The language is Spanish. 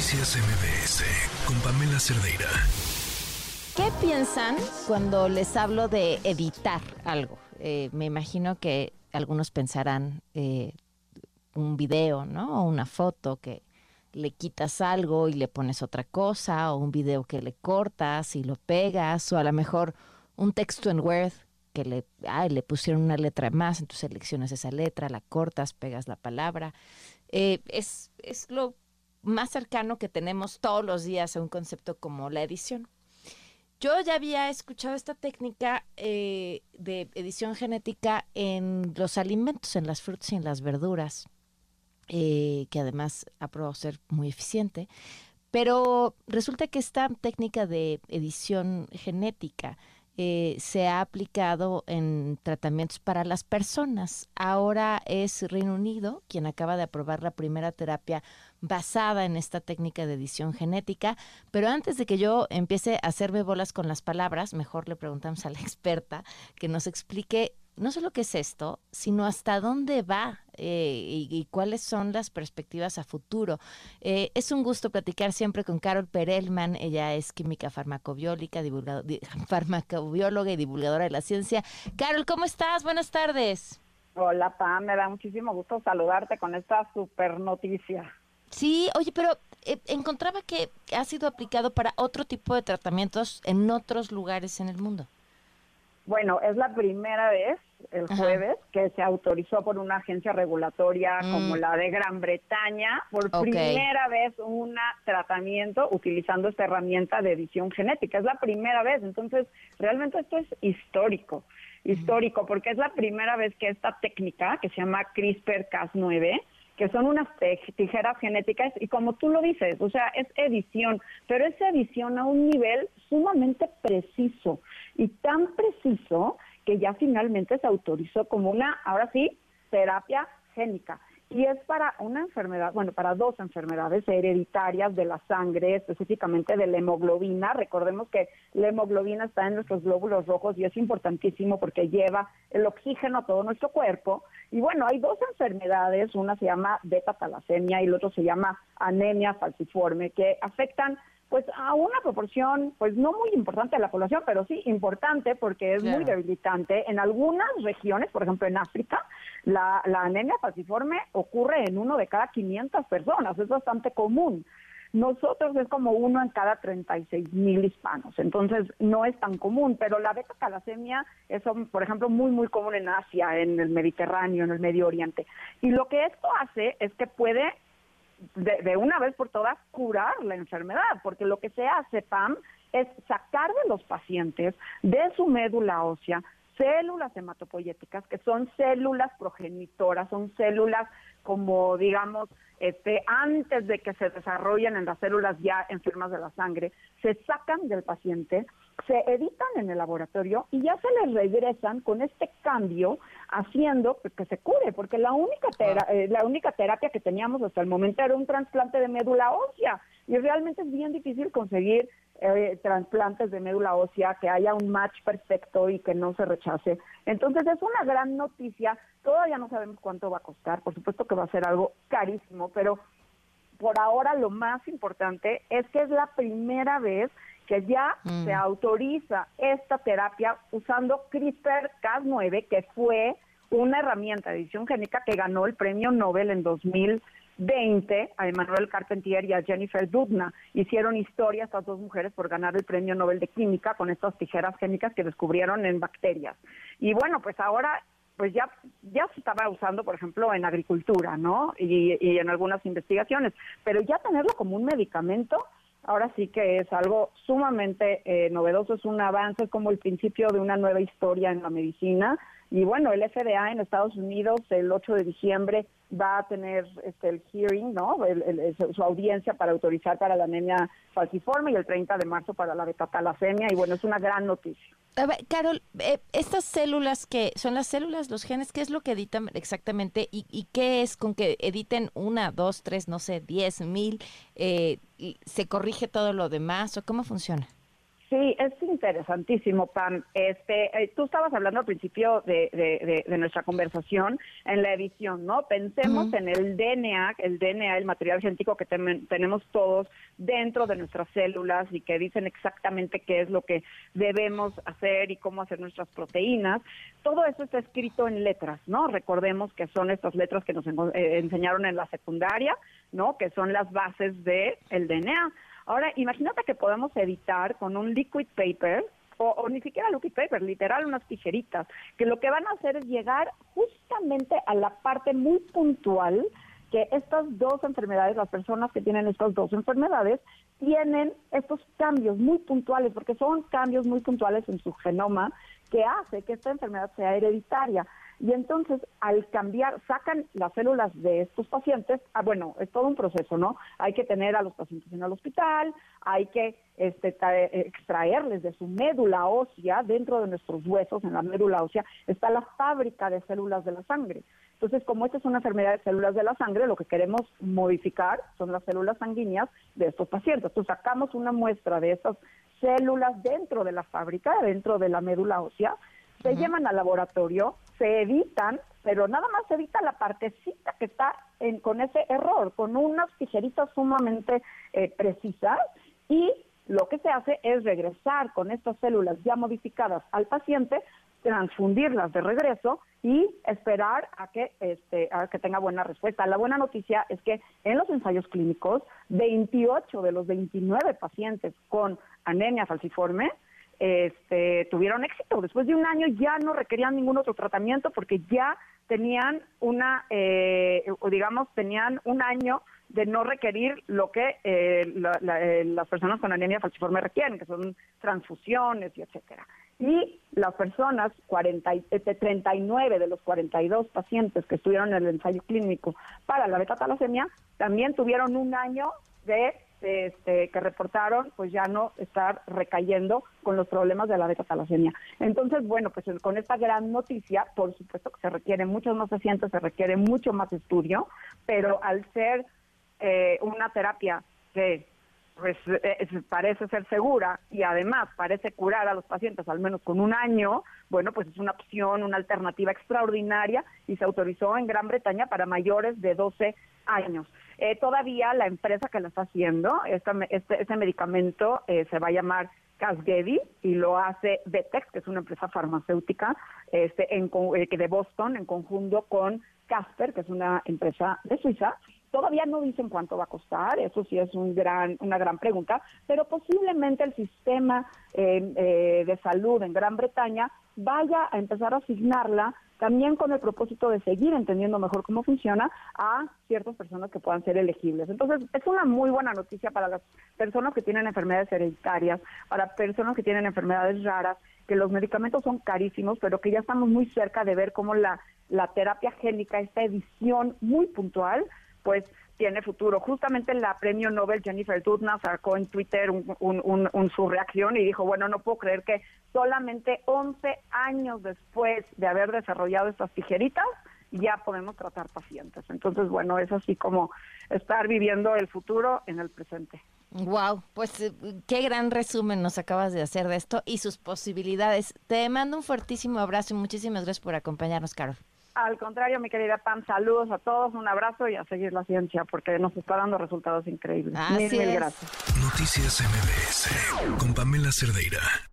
Noticias MBS con Pamela Cerdeira. ¿Qué piensan cuando les hablo de editar algo? Eh, me imagino que algunos pensarán eh, un video, ¿no? O una foto que le quitas algo y le pones otra cosa, o un video que le cortas y lo pegas, o a lo mejor un texto en Word que le, le pusieron una letra más, entonces seleccionas esa letra, la cortas, pegas la palabra. Eh, es, es lo más cercano que tenemos todos los días a un concepto como la edición. Yo ya había escuchado esta técnica eh, de edición genética en los alimentos, en las frutas y en las verduras, eh, que además ha probado ser muy eficiente. Pero resulta que esta técnica de edición genética eh, se ha aplicado en tratamientos para las personas. Ahora es Reino Unido quien acaba de aprobar la primera terapia basada en esta técnica de edición genética. Pero antes de que yo empiece a hacerme bolas con las palabras, mejor le preguntamos a la experta que nos explique no solo qué es esto, sino hasta dónde va eh, y, cuáles son las perspectivas a futuro. Eh, es un gusto platicar siempre con Carol Perelman. Ella es química farmacobiólica, farmacobióloga y divulgadora de la ciencia. Carol, ¿cómo estás? Buenas tardes. Hola, Pam. Me da muchísimo gusto saludarte con esta super noticia. Sí, oye, pero eh, encontraba que ha sido aplicado para otro tipo de tratamientos en otros lugares en el mundo. Bueno, es la primera vez el jueves que se autorizó por una agencia regulatoria como mm. la de Gran Bretaña, por primera vez un tratamiento utilizando esta herramienta de edición genética. Es la primera vez, entonces realmente esto es histórico, histórico, porque es la primera vez que esta técnica, que se llama CRISPR-Cas9, que son unas tijeras genéticas y como tú lo dices, o sea, es edición, pero es edición a un nivel sumamente preciso y tan preciso que ya finalmente se autorizó como una, ahora sí, terapia génica. Y es para una enfermedad, bueno, para dos enfermedades hereditarias de la sangre, específicamente de la hemoglobina. Recordemos que la hemoglobina está en nuestros glóbulos rojos y es importantísimo porque lleva el oxígeno a todo nuestro cuerpo. Y bueno, hay dos enfermedades, una se llama beta-talasemia y el otro se llama anemia falciforme, que afectan pues a una proporción, pues no muy importante de la población, pero sí importante porque es muy debilitante. En algunas regiones, por ejemplo en África, la, la anemia falciforme ocurre en uno de cada 500 personas, es bastante común. Nosotros es como uno en cada 36 mil hispanos, entonces no es tan común, pero la beta talasemia es, por ejemplo, muy, muy común en Asia, en el Mediterráneo, en el Medio Oriente. Y lo que esto hace es que puede de, una vez por todas curar la enfermedad, porque lo que se hace, Pam, es sacar de los pacientes de su médula ósea células hematopoyéticas, que son células progenitoras, son células como digamos, este, antes de que se desarrollen en las células ya enfermas de la sangre, se sacan del paciente, se editan en el laboratorio y ya se les regresan con este cambio haciendo que se cure, porque la única, eh, la única terapia que teníamos hasta el momento era un trasplante de médula ósea y realmente es bien difícil conseguir eh, trasplantes de médula ósea, que haya un match perfecto y que no se rechace. Entonces es una gran noticia, todavía no sabemos cuánto va a costar, por supuesto que va a ser algo carísimo, pero por ahora lo más importante es que es la primera vez que ya mm. se autoriza esta terapia usando CRISPR-Cas9, que fue una herramienta de edición génica que ganó el premio Nobel en 2020 a Emmanuel Carpentier y a Jennifer Doudna. Hicieron historia estas dos mujeres por ganar el premio Nobel de Química con estas tijeras génicas que descubrieron en bacterias. Y bueno, pues ahora pues ya, ya se estaba usando, por ejemplo, en agricultura, ¿no? Y, y en algunas investigaciones, pero ya tenerlo como un medicamento, ahora sí que es algo sumamente eh, novedoso, es un avance, es como el principio de una nueva historia en la medicina. Y bueno, el FDA en Estados Unidos el 8 de diciembre va a tener este, el hearing, ¿no? su audiencia para autorizar para la anemia falciforme y el 30 de marzo para la betatalasemia. Y bueno, es una gran noticia. A ver, Carol, eh, estas células que son las células, los genes, ¿qué es lo que editan exactamente? ¿Y, y qué es con que editen una, dos, tres, no sé, diez, mil? Eh, ¿Se corrige todo lo demás o cómo funciona? Sí, es interesantísimo, Pam. Este, eh, tú estabas hablando al principio de, nuestra conversación en la edición, ¿no? Pensemos en el DNA, el DNA, el material genético que tenemos todos dentro de nuestras células y que dicen exactamente qué es lo que debemos hacer y cómo hacer nuestras proteínas. Todo eso está escrito en letras, ¿no? Recordemos que son estas letras que nos eh, enseñaron en la secundaria, ¿no? Que son las bases del el DNA. Ahora, imagínate que podemos editar con un liquid paper o, ni siquiera liquid paper, literal unas tijeritas, que lo que van a hacer es llegar justamente a la parte muy puntual que estas dos enfermedades, las personas que tienen estas dos enfermedades, tienen estos cambios muy puntuales, porque son cambios muy puntuales en su genoma que hace que esta enfermedad sea hereditaria. Y entonces, al cambiar, sacan las células de estos pacientes, ah, bueno, es todo un proceso, ¿no? Hay que tener a los pacientes en el hospital, hay que este, extraerles de su médula ósea, dentro de nuestros huesos, en la médula ósea, está la fábrica de células de la sangre. Entonces, como esta es una enfermedad de células de la sangre, lo que queremos modificar son las células sanguíneas de estos pacientes. Entonces, sacamos una muestra de esas células dentro de la fábrica, dentro de la médula ósea, se llevan al laboratorio, se editan, pero nada más se evita la partecita que está en, con ese error, con unas tijeritas sumamente eh, precisas y lo que se hace es regresar con estas células ya modificadas al paciente, transfundirlas de regreso y esperar a que este a que tenga buena respuesta. La buena noticia es que en los ensayos clínicos 28 de los 29 pacientes con anemia falciforme este, tuvieron éxito. Después de un año ya no requerían ningún otro tratamiento porque ya tenían una, eh, digamos, tenían un año de no requerir lo que eh, eh, las personas con anemia falciforme requieren, que son transfusiones y etcétera. Y las personas, 40, 39 de los 42 pacientes que estuvieron en el ensayo clínico para la beta-talasemia, también tuvieron un año de este, que reportaron, pues ya no estar recayendo con los problemas de la beta-talasemia. Entonces, bueno, pues con esta gran noticia, por supuesto que se requiere muchos más pacientes, se requiere mucho más estudio, pero al ser eh, una terapia que pues eh, parece ser segura y además parece curar a los pacientes al menos con un año, bueno, pues es una opción, una alternativa extraordinaria y se autorizó en Gran Bretaña para mayores de 12 años. Eh, todavía la empresa que lo está haciendo, este, este medicamento eh, se va a llamar Casgevy y lo hace Betex, que es una empresa farmacéutica este, en, eh, de Boston, en conjunto con Casper, que es una empresa de Suiza. Todavía no dicen cuánto va a costar, eso sí es un gran, una gran pregunta, pero posiblemente el sistema de salud en Gran Bretaña vaya a empezar a asignarla también con el propósito de seguir entendiendo mejor cómo funciona a ciertas personas que puedan ser elegibles. Entonces, es una muy buena noticia para las personas que tienen enfermedades hereditarias, para personas que tienen enfermedades raras, que los medicamentos son carísimos, pero que ya estamos muy cerca de ver cómo la, la terapia génica, esta edición muy puntual, pues tiene futuro. Justamente la premio Nobel Jennifer Doudna sacó en Twitter un, su reacción y dijo, bueno, no puedo creer que solamente 11 años después de haber desarrollado estas tijeritas, ya podemos tratar pacientes. Entonces, bueno, es así como estar viviendo el futuro en el presente. Wow, pues eh, qué gran resumen nos acabas de hacer de esto y sus posibilidades. Te mando un fuertísimo abrazo y muchísimas gracias por acompañarnos, Carol. Al contrario, mi querida Pam, saludos a todos, un abrazo y a seguir la ciencia porque nos está dando resultados increíbles. mil, mil gracias. Noticias MBS con Pamela Cerdeira.